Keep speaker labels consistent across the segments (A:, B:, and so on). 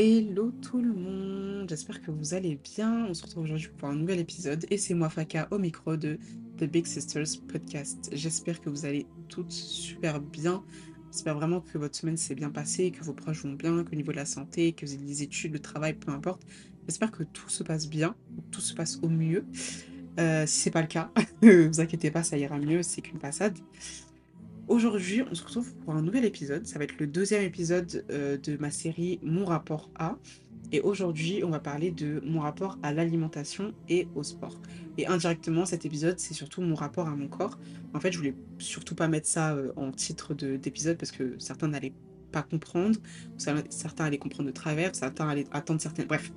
A: Hello tout le monde, j'espère que vous allez bien. On se retrouve aujourd'hui pour un nouvel épisode et c'est moi Faka au micro de The Big Sisters Podcast. J'espère que vous allez toutes super bien. J'espère vraiment que votre semaine s'est bien passée, que vos proches vont bien, qu'au niveau de la santé, que vous avez des études, le travail, peu importe. J'espère que tout se passe bien, tout se passe au mieux. Euh, si c'est pas le cas, ne vous inquiétez pas, ça ira mieux, c'est qu'une passade. Aujourd'hui, on se retrouve pour un nouvel épisode. Ça va être le deuxième épisode euh, de ma série Mon rapport à. Et aujourd'hui, on va parler de mon rapport à l'alimentation et au sport. Et indirectement, cet épisode, c'est surtout mon rapport à mon corps. En fait, je voulais surtout pas mettre ça euh, en titre d'épisode parce que certains n'allaient pas comprendre, certains allaient comprendre de travers, certains allaient attendre certaines. Bref,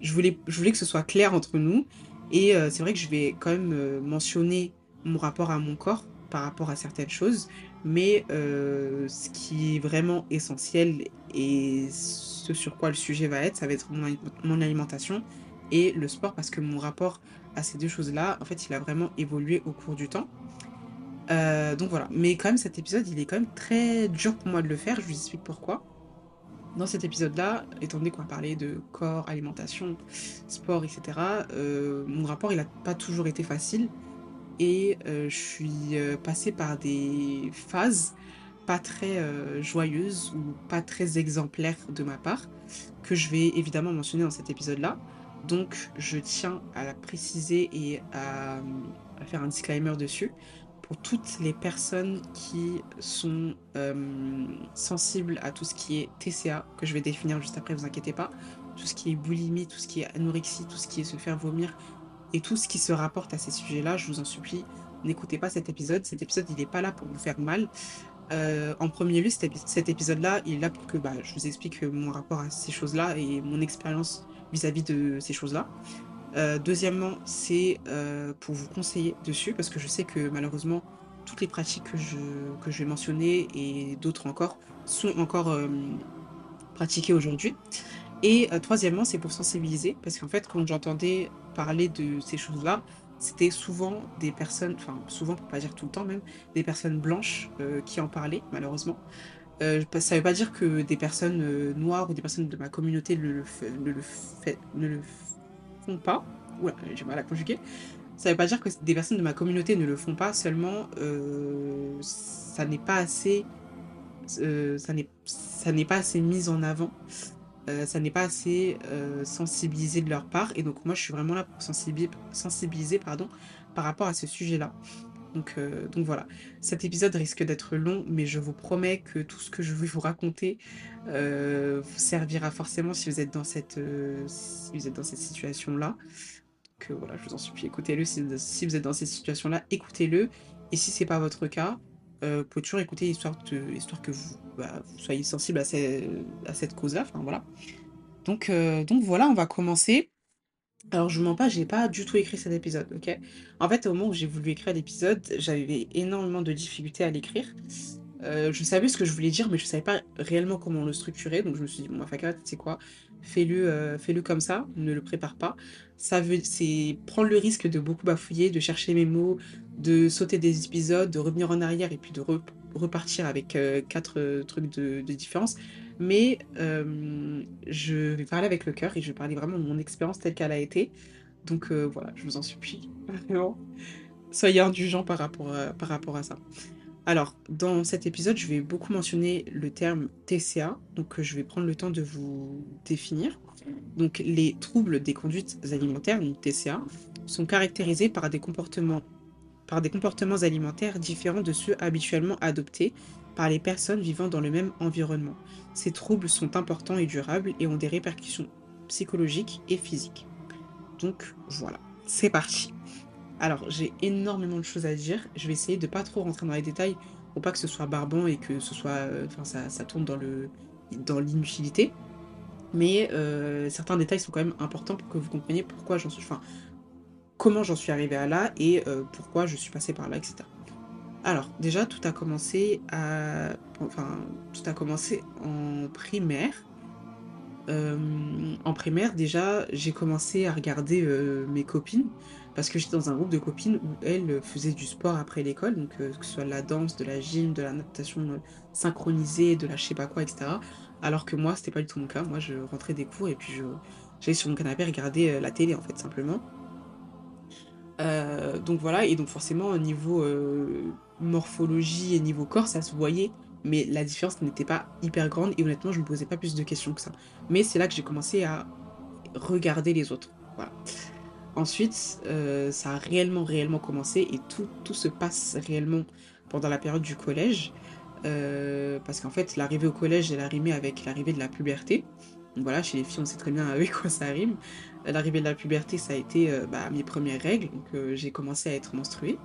A: je voulais, je voulais que ce soit clair entre nous. Et euh, c'est vrai que je vais quand même mentionner mon rapport à mon corps par rapport à certaines choses, mais euh, ce qui est vraiment essentiel et ce sur quoi le sujet va être, ça va être mon, alimentation et le sport, parce que mon rapport à ces deux choses-là, en fait, il a vraiment évolué au cours du temps. Euh, donc voilà, mais quand même cet épisode, il est quand même très dur pour moi de le faire, je vous explique pourquoi. Dans cet épisode-là, étant donné qu'on va parler de corps, alimentation, sport, etc., euh, mon rapport, il n'a pas toujours été facile et euh, je suis euh, passée par des phases pas très euh, joyeuses ou pas très exemplaires de ma part, que je vais évidemment mentionner dans cet épisode-là. Donc je tiens à la préciser et à, faire un disclaimer dessus pour toutes les personnes qui sont sensibles à tout ce qui est TCA, que je vais définir juste après, vous inquiétez pas, tout ce qui est boulimie, tout ce qui est anorexie, tout ce qui est se faire vomir, et tout ce qui se rapporte à ces sujets-là, je vous en supplie, n'écoutez pas cet épisode. Cet épisode, il n'est pas là pour vous faire mal. Euh, en premier lieu, cet, épisode-là, il est là pour que bah, je vous explique mon rapport à ces choses-là et mon expérience vis-à-vis de ces choses-là. Euh, deuxièmement, c'est euh, pour vous conseiller dessus, parce que je sais que malheureusement, toutes les pratiques que je, que je vais mentionner et d'autres encore sont encore pratiquées aujourd'hui. Et troisièmement, c'est pour sensibiliser, parce qu'en fait, quand j'entendais parler de ces choses-là, c'était souvent des personnes, enfin souvent pour pas dire tout le temps même, des personnes blanches euh, qui en parlaient malheureusement. Euh, ça veut pas dire que des personnes euh, noires ou des personnes de ma communauté ne le, ne ne font pas. Oula, j'ai mal à conjuguer. Ça veut pas dire que des personnes de ma communauté ne le font pas, seulement ça n'est pas assez, ça n'est pas assez mis en avant. Euh, ça n'est pas assez euh, sensibilisé de leur part. Et donc moi, je suis vraiment là pour sensibiliser, pardon, par rapport à ce sujet-là. Donc, euh, donc voilà, cet épisode risque d'être long, mais je vous promets que tout ce que je vais vous raconter vous servira forcément si vous êtes dans cette, si cette situation-là. Donc voilà, je vous en supplie, écoutez-le. Si, si, vous êtes dans cette situation-là, écoutez-le. Et si c'est pas votre cas, euh, vous pouvez toujours écouter histoire, histoire que bah, vous, soyez sensible à, à cette cause-là. Voilà. Donc, euh, donc voilà, on va commencer. Alors je vous mens pas, j'ai pas du tout écrit cet épisode, ok? En fait, au moment où j'ai voulu écrire l'épisode, j'avais énormément de difficultés à l'écrire. Euh, je savais ce que je voulais dire, mais je savais pas réellement comment le structurer. Donc je me suis dit, bon, ma tu sais quoi? Fais-le euh, fais-le comme ça, ne le prépare pas. Ça veut, c'est prendre le risque de beaucoup bafouiller, de chercher mes mots, de sauter des épisodes, de revenir en arrière et puis de repartir avec euh, quatre trucs de, différence. Mais je vais parler avec le cœur et je vais parler vraiment de mon expérience telle qu'elle a été. Donc voilà, je vous en supplie, vraiment. Soyez indulgents par rapport par rapport à ça. Alors, dans cet épisode, je vais beaucoup mentionner le terme TCA, donc euh, je vais prendre le temps de vous définir. Donc, les troubles des conduites alimentaires, donc TCA, sont caractérisés par des comportements, par des comportements alimentaires différents de ceux habituellement adoptés par les personnes vivant dans le même environnement. Ces troubles sont importants et durables et ont des répercussions psychologiques et physiques. Donc voilà, c'est parti. Alors, j'ai énormément de choses à dire. Je vais essayer de pas trop rentrer dans les détails pour pas que ce soit barbant et que ce soit, euh, enfin, ça, tourne dans l'inutilité. Mais euh, certains détails sont quand même importants pour que vous compreniez pourquoi j'en suis, comment j'en suis arrivée à là et euh, pourquoi je suis passée par là, etc. Alors, déjà, tout a commencé en primaire. Hem, en primaire, déjà, j'ai commencé à regarder, heu, mes copines parce que j'étais dans un groupe de copines où elles, faisaient du sport après l'école, donc que ce soit de la danse, de la gym, de la natation, synchronisée, de la je sais pas quoi et cetera. Alors que moi, c'était pas du tout mon cas. Moi, je rentrais des cours et puis j'allais sur mon canapé regarder, la télé, en fait, simplement. Heu, donc voilà et donc forcément au niveau, heu, morphologie et niveau corps, ça se voyait, mais la différence n'était pas hyper grande et honnêtement, je me posais pas plus de questions que ça. Mais c'est là que j'ai commencé à regarder les autres, voilà. Ensuite, heu, ça a réellement, réellement commencé et tout tout se passe réellement pendant la période du collège, parce qu'en fait, l'arrivée au collège, elle a rimé avec l'arrivée de la puberté. Voilà, chez les filles, on sait très bien avec quoi ça rime. L'arrivée de la puberté, ça a été, heu, bah, mes premières règles, donc heu, j'ai commencé à être menstruée.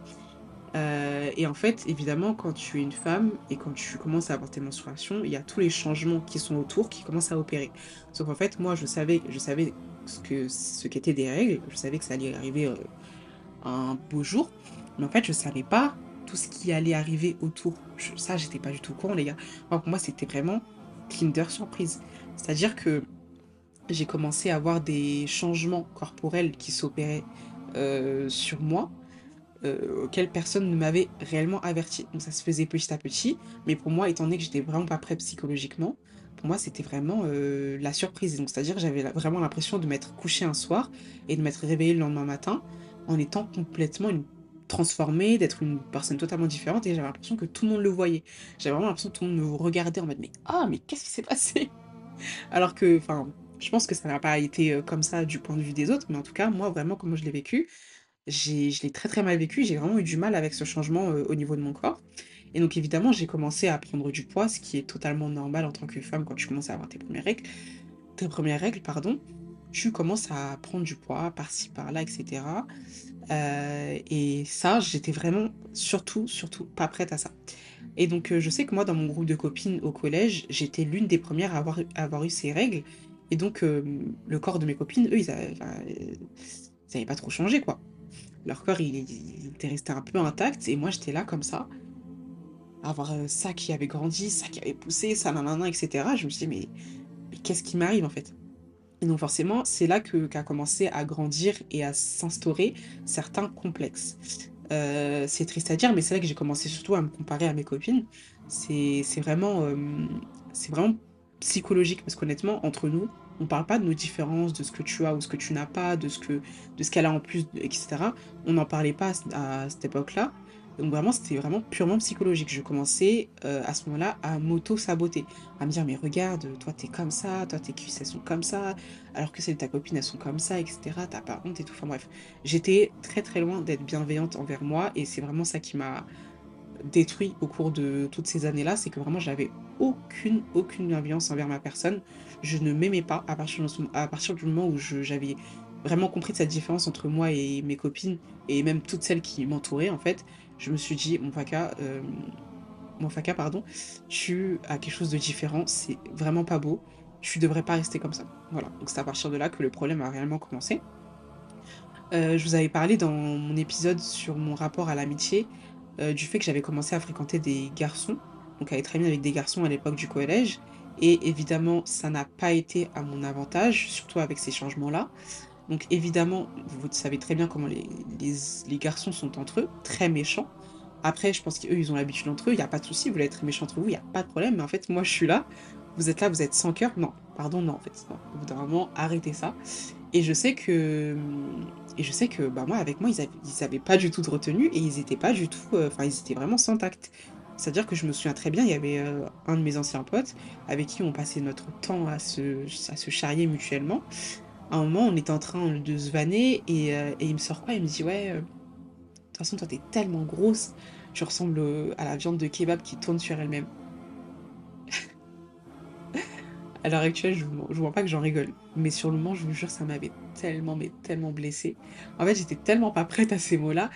A: Heu et en fait, évidemment, quand tu es une femme et quand tu commences à avoir tes menstruations, il y a tous les changements qui sont autour qui commencent à opérer. Sauf qu'en fait, moi, je savais je savais ce que ce qu'étaient des règles, je savais que ça allait arriver, un beau jour, mais en fait, je savais pas tout ce qui allait arriver autour. Je ça, j'étais pas du tout courant, les gars. Pour moi, c'était vraiment Kinder surprise. C'est-à-dire que j'ai commencé à avoir des changements corporels qui s'opéraient, heu, sur moi heu, auquel personne ne m'avait réellement averti. Donc ça se faisait petit à petit, mais pour moi, étant donné que j'étais vraiment pas prête psychologiquement, pour moi, c'était vraiment, heu, la surprise. Donc c'est-à-dire que j'avais vraiment l'impression de m'être couchée un soir et de m'être réveillée le lendemain matin en étant complètement une transformée, d'être une personne totalement différente et j'avais l'impression que tout le monde le voyait. J'avais vraiment l'impression que tout le monde me regardait en mode: «Mais ah, mais qu'est-ce qui s'est passé?» alors que enfin, je pense que ça n'a pas été, heu, comme ça du point de vue des autres, mais en tout cas, moi, vraiment, comment je l'ai vécu, je l'ai très, très mal vécu, j'ai vraiment eu du mal avec ce changement, heu, au niveau de mon corps. Et donc évidemment, j'ai commencé à prendre du poids, ce qui est totalement normal en tant que femme quand tu commences à avoir tes premières règles tes premières règles, pardon. Tu commences à prendre du poids par-ci par-là et cetera, heu et ça, j'étais vraiment surtout, surtout pas prête à ça. Et donc je sais que moi, dans mon groupe de copines au collège, j'étais l'une des premières à avoir à avoir eu ces règles et donc hem, le corps de mes copines, eux, ils avaient enfin, heu, ils avaient pas trop changé, quoi. Leur corps, il était resté un peu intact et moi, j'étais là comme ça, à voir, heu, ça qui avait grandi, ça qui avait poussé, ça nin et cetera. Je me suis dit: «Mais qu'est-ce qui m'arrive, en fait?» et donc forcément, c'est là que qu'a commencé à grandir et à s'instaurer certains complexes. Heu, c'est triste à dire, mais c'est là que j'ai commencé surtout à me comparer à mes copines. C'est vraiment, c'est vraiment psychologique parce qu'honnêtement, entre nous, on parle pas de nos différences, de ce que tu as ou ce que tu n'as pas, de ce que de ce qu'elle a en plus et cetera. On n'en parlait pas à cette époque-là. Donc vraiment, c'était vraiment purement psychologique. Je commençais, heu, à ce moment-là, à m'auto-saboter, à me dire: «Mais regarde, toi, tu es comme ça, toi, tes cuisses, elles sont comme ça, alors que celles de ta copine, elles sont comme ça et cetera. Tu as pas honte et tout». Enfin bref, j'étais très, très loin d'être bienveillante envers moi et c'est vraiment ça qui m'a détruit au cours de toutes ces années-là, c'est que vraiment j'avais aucune, aucune bienveillance envers ma personne. Je ne m'aimais pas à partir du moment où j'avais vraiment compris cette différence entre moi et mes copines et même toutes celles qui m'entouraient en fait. Je me suis dit: «Mon Faka, hem, mon pardon, tu as quelque chose de différent, c'est vraiment pas beau, tu devrais pas rester comme ça». Voilà, donc c'est à partir de là que le problème a réellement commencé. Heu, je vous avais parlé dans mon épisode sur mon rapport à l'amitié, heu, du fait que j'avais commencé à fréquenter des garçons, donc à être amie avec des garçons à l'époque du collège et évidemment ça n'a pas été à mon avantage, surtout avec ces changements-là. Donc évidemment, vous savez très bien comment les garçons sont entre eux, très méchants. Après je pense qu'eux, ils ont l'habitude entre eux, il y a pas de souci, vous voulez être très méchants entre vous, il y a pas de problème, mais en fait moi je suis là, vous êtes là, vous êtes sans cœur, non, pardon, non en fait, non. Au bout d'un moment, arrêtez ça et je sais que, et je sais que, bah, moi avec moi, ils avaient ils avaient pas du tout de retenue et ils étaient pas du tout, heu, enfin ils étaient vraiment sans tact. C'est-à-dire que je me souviens très bien, il y avait, heu, un de mes anciens potes avec qui on passait notre temps à se à se charrier mutuellement. À un moment, on était en train de se vanner et heu et il me sort quoi? Il me dit: «Ouais, de toute façon, toi, tu es tellement grosse, tu ressembles, à la viande de kebab qui tourne sur elle-même». À l'heure actuelle, je je mens pas que j'en rigole, mais sur le moment, je vous jure, ça m'avait tellement, mais tellement blessée. En fait, j'étais tellement pas prête à ces mots-là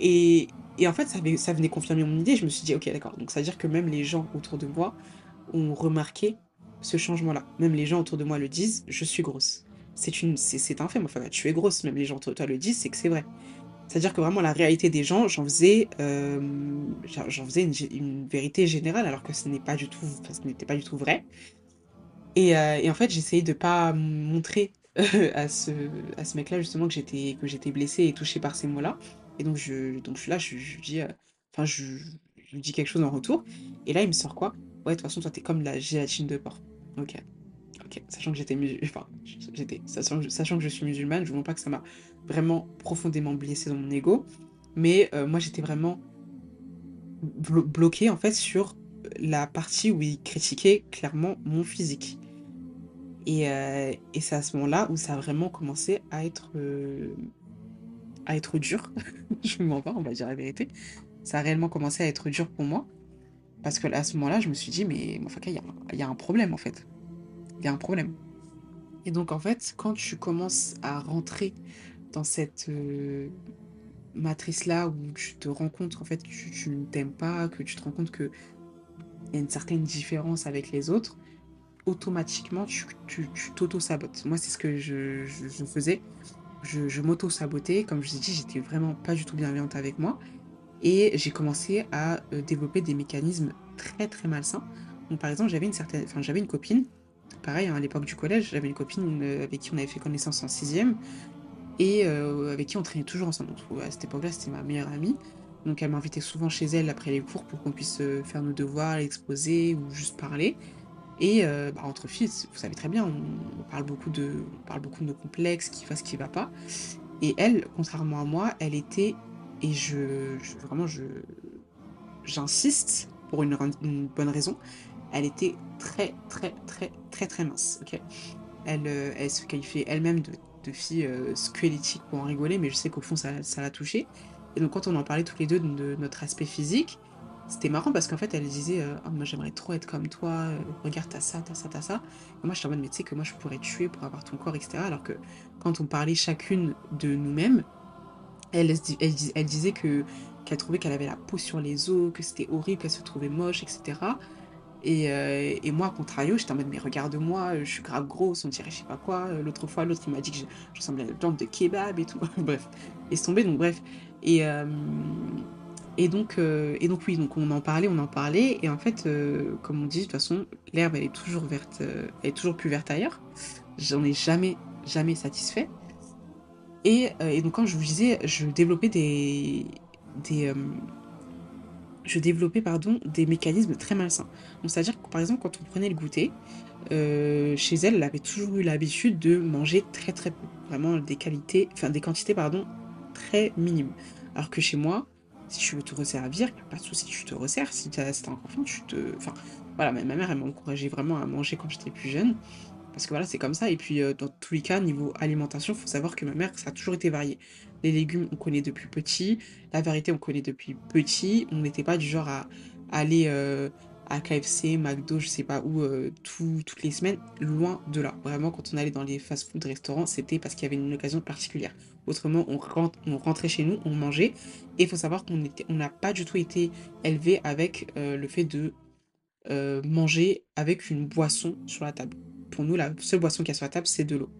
A: et en fait, ça venait confirmer mon idée. Je me suis dit: «OK, d'accord, donc ça veut dire que même les gens autour de moi ont remarqué ce changement-là. Même les gens autour de moi le disent, je suis grosse. C'est un fait, enfin, tu es grosse, même les gens autour de toi le disent, c'est que c'est vrai. C'est-à-dire que vraiment la réalité des gens, j'en faisais, faisais une vérité générale alors que ce n'est pas du tout ce n'était pas du tout vrai Et, euh, et en fait, j'essayais de pas montrer à ce, à ce mec-là justement que j'étais que j'étais blessée et touchée par ces mots-là. Et donc je, donc suis là, je, dis, euh, enfin je, lui dis quelque chose en retour. Et là, il me sort quoi? Ouais, de toute façon, toi, t'es comme la gélatine de porc. Ok, ok. Sachant que j'étais enfin, j'étais, sachant, sachant que je suis musulmane, je ne pas que ça m'a vraiment profondément blessée dans mon ego. Mais euh, moi, j'étais vraiment blo- bloquée en fait sur la partie où il critiquait clairement mon physique. Et, euh, et c'est à ce moment-là où ça a vraiment commencé à être, euh, à être dur. Je mens pas, on va dire la vérité. Ça a réellement commencé à être dur pour moi. Parce que à ce moment-là, je me suis dit, mais enfin, il y y a un problème en fait. Il y a un problème. Et donc en fait, quand tu commences à rentrer dans cette euh, matrice-là où tu te rends compte qu'en fait tu, tu ne t'aimes pas, que tu te rends compte qu'il y a une certaine différence avec les autres, automatiquement tu t'auto-sabotes. Moi, c'est ce que je, faisais. Je, m'auto-sabotais. Comme je vous ai dit, j'étais vraiment pas du tout bienveillante avec moi. Et j'ai commencé à euh, développer des mécanismes très très malsains. Par exemple, j'avais une enfin une copine, pareil hein, à l'époque du collège, j'avais une copine euh, avec qui on avait fait connaissance en sixième et euh, avec qui on traînait toujours ensemble. Donc à cette époque-là, c'était ma meilleure amie. Donc elle m'invitait souvent chez elle après les cours pour qu'on puisse euh, faire nos devoirs, l'exposer ou juste parler. Et euh, bah, entre filles, vous savez très bien, on, parle beaucoup de, on parle beaucoup de nos complexes, qui va, ce qui va pas. Et elle, contrairement à moi, elle était, et je, vraiment, j'insiste pour une, bonne raison, elle était très, très, très, très, très mince. Ok, elle, euh, elle se qualifiait elle-même de, fille squelettique pour en rigoler, mais je sais qu'au fond, ça l'a touchée. Et donc, quand on en parlait toutes les deux de, notre aspect physique, c'était marrant parce qu'en fait, elle disait euh, Ah, Moi, j'aimerais trop être comme toi, euh, regarde, t'as ça, t'as ça, t'as ça. Et moi, je suis en mode Mais tu sais que moi, je pourrais tuer pour avoir ton corps, etc. Alors que quand on parlait chacune de nous-mêmes, elle, disait que qu'elle trouvait qu'elle avait la peau sur les os, que c'était horrible, qu'elle se trouvait moche, etc. Et, euh, et moi, à contrario, j'étais en mode, mais regarde-moi, je suis grave grosse, on dirait je sais pas quoi. Euh, L'autre fois, l'autre, il m'a dit que je, ressemblais à une plante de kebab et tout. Bref, laisse tomber, donc bref. Et, euh, et, donc, euh, et donc, oui, donc on en parlait, on en parlait. Et en fait, euh, comme on dit, de toute façon, l'herbe, elle est toujours verte, euh, elle est toujours plus verte ailleurs. J'en ai jamais, jamais satisfait. Et, euh, et donc, comme je vous disais, je développais des, des, euh, je développais pardon, des mécanismes très malsains. C'est-à-dire que par exemple, quand on prenait le goûter, euh, chez elle, elle avait toujours eu l'habitude de manger très très peu. Vraiment des qualités, enfin des quantités pardon, très minimes. Alors que chez moi, si tu veux te resservir, pas de souci, tu te resserres. Si t'as si t'as encore faim, tu te. Enfin, voilà, ma mère, elle m'a vraiment à manger quand j'étais plus jeune. Parce que voilà, c'est comme ça. Et puis, euh, dans tous les cas, niveau alimentation, il faut savoir que ma mère, ça a toujours été varié. Les légumes, on connaît depuis petit. La variété, on connaît depuis petit. On n'était pas du genre à aller euh, à KFC, McDo, je sais pas où, euh, tout- toutes les semaines. Loin de là. Vraiment, quand on allait dans les fast-food restaurants, c'était parce qu'il y avait une occasion particulière. Autrement, on, rentrait chez nous, on mangeait. Et il faut savoir qu'on n'a pas du tout été élevé avec euh, le fait de manger avec une boisson sur la table. Pour nous, la seule boisson qu'il y a sur la table, c'est de l'eau.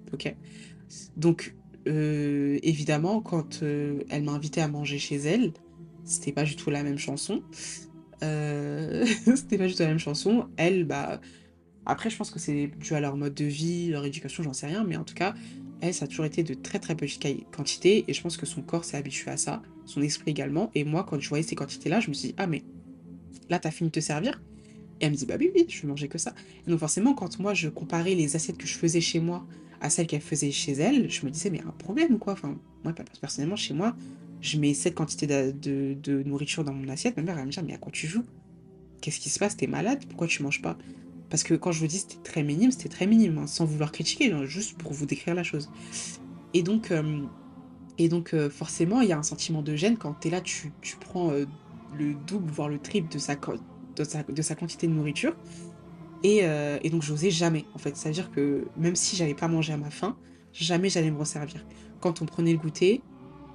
A: Donc, euh, évidemment, quand euh, elle m'a invité à manger chez elle, c'était pas du tout la même chanson. Euh, c'était pas du tout la même chanson. Elle, bah, après, je pense que c'est dû à leur mode de vie, leur éducation, j'en sais rien, mais en tout cas, elle, ça a toujours été de très très petites quantités, et je pense que son corps s'est habitué à ça, son esprit également. Et moi, quand je voyais ces quantités-là, je me suis dit, ah, mais là, t'as fini de te servir? Et elle me dit, bah oui, oui, je vais manger que ça. Et donc forcément, quand moi, je comparais les assiettes que je faisais chez moi à celles qu'elle faisait chez elle, je me disais, mais il y a un problème quoi? Enfin, moi, pe- personnellement, chez moi, je mets cette quantité de, nourriture dans mon assiette. Ma mère, elle me dit, mais à quoi tu joues? Qu'est-ce qui se passe? T'es malade? Pourquoi tu manges pas? Parce que quand je vous dis c'était très minime, c'était très minime, hein, sans vouloir critiquer, hein, juste pour vous décrire la chose. Et donc, euh, et donc euh, forcément, il y a un sentiment de gêne quand t'es là, tu, tu prends euh, le double, voire le triple de sa quantité de nourriture. Et, euh, et donc, j'osais jamais, en fait. C'est-à-dire que même si j'allais pas manger à ma faim, jamais j'allais me resservir. Quand on prenait le goûter,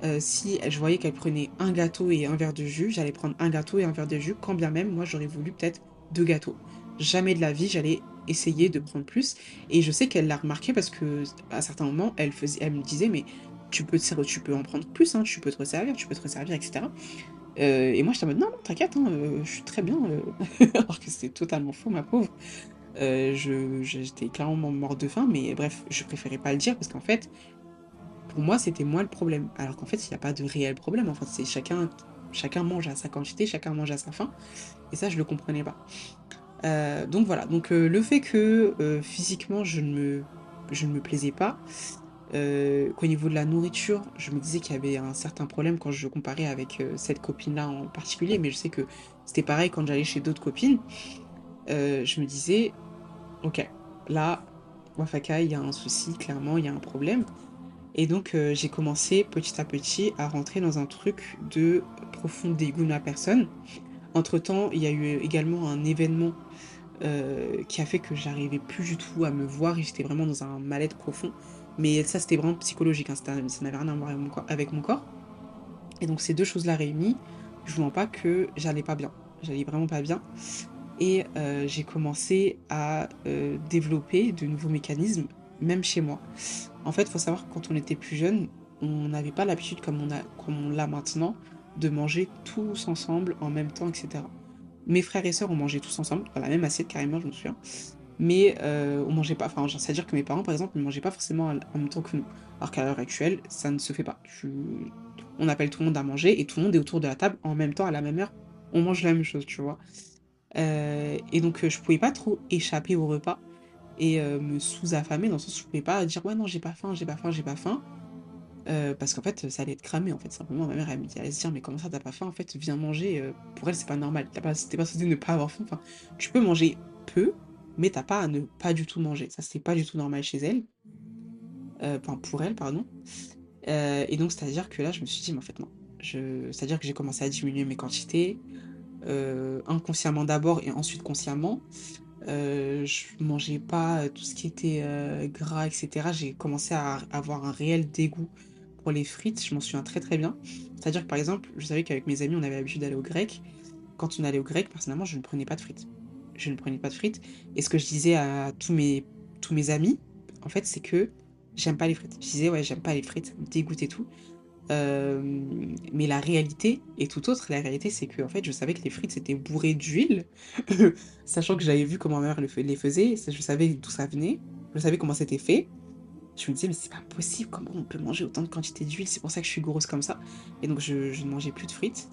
A: euh, si je voyais qu'elle prenait un gâteau et un verre de jus, j'allais prendre un gâteau et un verre de jus, quand bien même, moi, j'aurais voulu peut-être deux gâteaux. Jamais de la vie, j'allais essayer de prendre plus. Et je sais qu'elle l'a remarqué parce que à certains moments, elle faisait, me disait, mais tu peux, tu peux en prendre plus, hein, tu peux te resservir, tu peux te resservir, etc. Euh, et moi, j'étais en mode, non, non, t'inquiète, hein, euh, je suis très bien. euh. Alors que c'était totalement faux, ma pauvre. J'étais clairement morte de faim, mais bref, je préférais pas le dire parce qu'en fait, pour moi, c'était moi le problème. Alors qu'en fait, il n'y a pas de réel problème. En fait, c'est chacun, chacun mange à sa quantité, chacun mange à sa faim. Et ça, je le comprenais pas. Donc voilà. Donc le fait que physiquement, je ne me, je ne me plaisais pas. Qu'au niveau de la nourriture, je me disais qu'il y avait un certain problème quand je comparais avec cette copine-là en particulier, mais je sais que c'était pareil quand j'allais chez d'autres copines. je me disais, ok, là, Wafaka, il y a un souci, clairement, il y a un problème. Et donc, euh, j'ai commencé petit à petit à rentrer dans un truc de profond dégoût de la personne. Entre-temps, il y a eu également un événement euh, qui a fait que j'arrivais plus du tout à me voir et j'étais vraiment dans un mal-être profond. Mais ça, c'était vraiment psychologique, hein, ça n'avait rien à voir avec mon, corps, Et donc, ces deux choses-là réunies, je ne pas que j'allais pas bien. J'allais vraiment pas bien. Et euh, j'ai commencé à développer de nouveaux mécanismes, même chez moi. En fait, il faut savoir que quand on était plus jeune, on n'avait pas l'habitude, comme on, comme on l'a maintenant, de manger tous ensemble en même temps, etc. Mes frères et sœurs ont mangé tous ensemble, dans la même assiette carrément, je me souviens. Mais euh, on mangeait pas, enfin, c'est-à-dire que mes parents, par exemple, ne mangeaient pas forcément en même temps que nous. Alors qu'à l'heure actuelle, ça ne se fait pas. On appelle tout le monde à manger et tout le monde est autour de la table en même temps, à la même heure. On mange la même chose, tu vois. Euh, et donc, euh, je pouvais pas trop échapper au repas et euh, me sous-affamer dans le sens où je pouvais pas dire ouais non j'ai pas faim, j'ai pas faim, j'ai pas faim. Parce qu'en fait ça allait être cramé en fait simplement ma mère elle allait se dire mais comment ça t'as pas faim en fait viens manger pour elle c'est pas normal t'es pas pas censé ne pas avoir faim enfin tu peux manger peu mais t'as pas à ne pas du tout manger ça c'est pas du tout normal chez elle enfin pour elle pardon et donc c'est à dire que là je me suis dit mais en fait non je c'est à dire que j'ai commencé à diminuer mes quantités inconsciemment d'abord et ensuite consciemment euh, je mangeais pas tout ce qui était euh, gras, etc. J'ai commencé à avoir un réel dégoût pour les frites. Je m'en souviens très très bien. C'est-à-dire que par exemple, je savais qu'avec mes amis, on avait l'habitude d'aller au grec. Quand on allait au grec, personnellement, je ne prenais pas de frites. Je ne prenais pas de frites. Et ce que je disais à tous mes, tous mes amis, en fait, c'est que j'aime pas les frites. Je disais, ouais, j'aime pas les frites, ça me tout. Euh, mais la réalité est tout autre. La réalité, c'est que en fait, je savais que les frites c'était bourré d'huile, sachant que j'avais vu comment ma mère les faisait, je savais d'où ça venait, je savais comment c'était fait. Je me disais, mais c'est pas possible, comment on peut manger autant de quantité d'huile, c'est pour ça que je suis grosse comme ça. Et donc, je, ne mangeais plus de frites.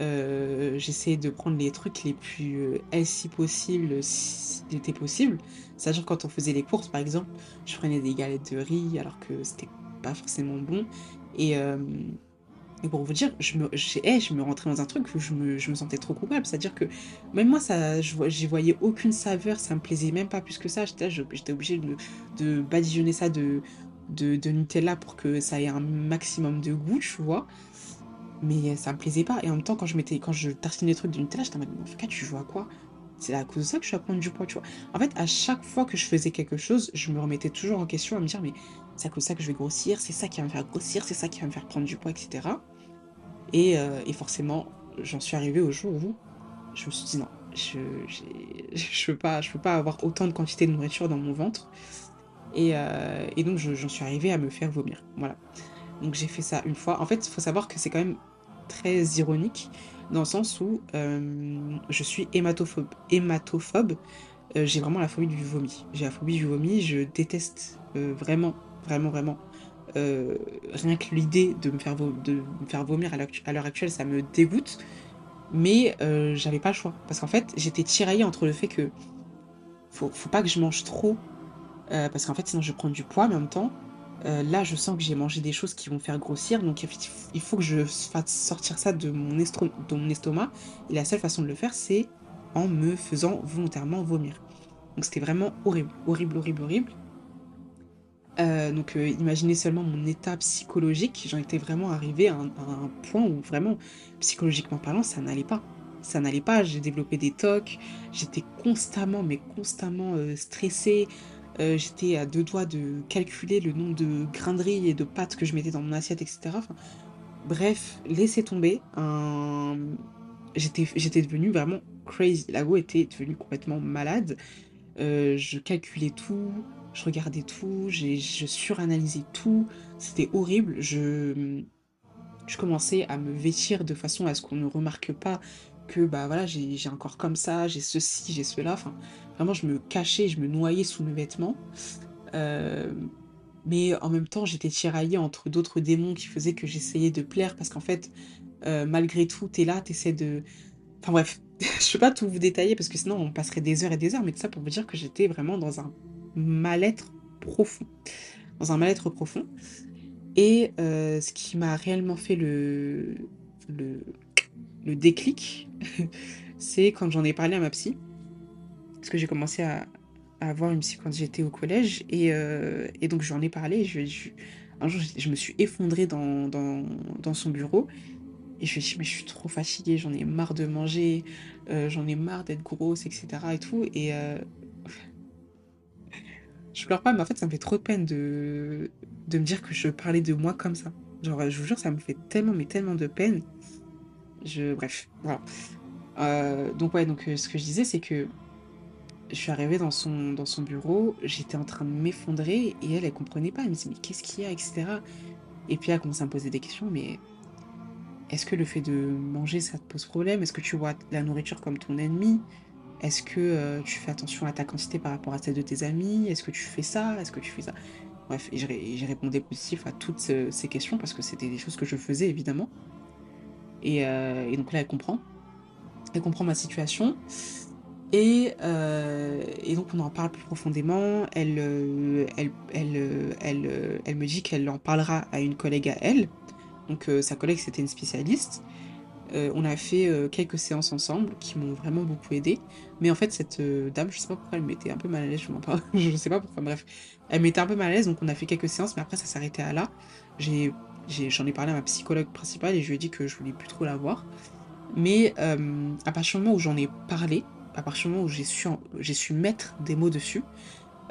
A: Euh, j'essayais de prendre les trucs les plus euh, healthy possible, si c'était possible. C'est-à-dire, quand on faisait les courses, par exemple, je prenais des galettes de riz alors que c'était pas forcément bon. Euh, et, pour vous dire, je me, je me rentrais dans un truc où je me, je me sentais trop coupable. C'est-à-dire que même moi, ça, j'y voyais aucune saveur, ça me plaisait même pas plus que ça. J'étais obligée de, de badigeonner ça de, de, Nutella pour que ça ait un maximum de goût, tu vois. Mais ça me plaisait pas. Et en même temps, quand je, mettais, quand je tartinais des trucs de Nutella, j'étais en mode, en fait, tu vois quoi? C'est à cause de ça que je suis à prendre du poids, tu vois. En fait, à chaque fois que je faisais quelque chose, je me remettais toujours en question à me dire, mais c'est à cause de ça que je vais grossir, c'est ça qui va me faire grossir, c'est ça qui va me faire prendre du poids, etc. Euh, et, forcément, j'en suis arrivée au jour où je me suis dit non, je ne peux, pas, je pas avoir autant de quantité de nourriture dans mon ventre. Et, euh, donc, j'en suis arrivée à me faire vomir. Voilà. Donc, j'ai fait ça une fois. En fait, il faut savoir que c'est quand même très ironique dans le sens où euh, je suis hématophobe. hématophobe j'ai vraiment la phobie du vomi. J'ai la phobie du vomi, je déteste vraiment vraiment, vraiment. Euh, rien que l'idée de, me faire vomir à l'heure actuelle, ça me dégoûte. Mais euh, j'avais pas le choix. Parce qu'en fait, j'étais tiraillée entre le fait que faut, faut pas que je mange trop. Euh, parce qu'en fait, sinon je prends du poids, mais en même temps, là, je sens que j'ai mangé des choses qui vont faire grossir. Donc, il faut que je fasse sortir ça de mon, estomac. Et la seule façon de le faire, c'est en me faisant volontairement vomir. Donc, c'était vraiment horrible, horrible, horrible, horrible. Euh, donc euh, imaginez seulement mon état psychologique, j'en étais vraiment arrivée à un, point où vraiment, psychologiquement parlant, ça n'allait pas. Ça n'allait pas, j'ai développé des tocs, j'étais constamment, mais constamment euh, j'étais à deux doigts de calculer le nombre de grains de riz et de pâtes que je mettais dans mon assiette, etc. bref, laissez tomber. J'étais, devenue vraiment crazy. Lago était devenue complètement malade. je calculais tout, je regardais tout, je suranalysais tout, c'était horrible. Je, je commençais à me vêtir de façon à ce qu'on ne remarque pas que bah j'ai un corps comme ça, j'ai ceci, j'ai cela. Vraiment, je me cachais, je me noyais sous mes vêtements. Euh, mais en même temps, j'étais tiraillée entre d'autres démons qui faisaient que j'essayais de plaire parce qu'en fait, euh, malgré tout, t'es là, t'essaies de. Enfin bref, je peux pas tout vous détailler parce que sinon on passerait des heures et des heures, mais tout ça pour vous dire que j'étais vraiment dans un mal-être profond. Dans un mal-être profond. Et euh, ce qui m'a réellement fait le, le déclic, c'est quand j'en ai parlé à ma psy. Parce que j'ai commencé à, avoir une psy quand j'étais au collège. Et, euh, et donc j'en ai parlé. Je, je- un jour, je, me suis effondrée dans, son bureau. Et je lui ai dit, mais je suis trop fatiguée, j'en ai marre de manger, euh, j'en ai marre d'être grosse, etc. Et tout. Et euh, je pleure pas, mais en fait, ça me fait trop de peine de, de me dire que je parlais de moi comme ça. Genre, je vous jure, ça me fait tellement, mais tellement de peine. Je, bref, voilà. Euh, donc ouais, donc euh, ce que je disais, c'est que je suis arrivée dans son, dans son bureau, j'étais en train de m'effondrer et elle, elle comprenait pas. Elle me disait, mais qu'est-ce qu'il y a, etc. Et puis elle a commencé à me poser des questions, mais est-ce que le fait de manger, ça te pose problème? Est-ce que tu vois la nourriture comme ton ennemi? Est-ce que euh, tu fais attention à ta quantité par rapport à celle de tes amis? Est-ce que tu fais ça? Est-ce que tu fais ça? Bref, j'ai ré- j'ai répondu positif à toutes ce- ces questions parce que c'était des choses que je faisais évidemment. Et, euh, et donc là, elle comprend. Elle comprend ma situation. Et, euh, donc on en parle plus profondément. Elle, euh, elle, me dit qu'elle en parlera à une collègue à elle. Donc sa collègue, c'était une spécialiste. On a fait quelques séances ensemble qui m'ont vraiment beaucoup aidé. Mais en fait, cette dame, je sais pas pourquoi elle m'était un peu mal à l'aise, je m'en sais pas pourquoi, bref. Elle m'était un peu mal à l'aise, donc on a fait quelques séances, mais après ça s'arrêtait à là. J'ai- j'en ai parlé à ma psychologue principale et je lui ai dit que je voulais plus trop la voir. Mais euh, à partir du moment où j'en ai parlé, à partir du moment où j'ai su, su mettre des mots dessus,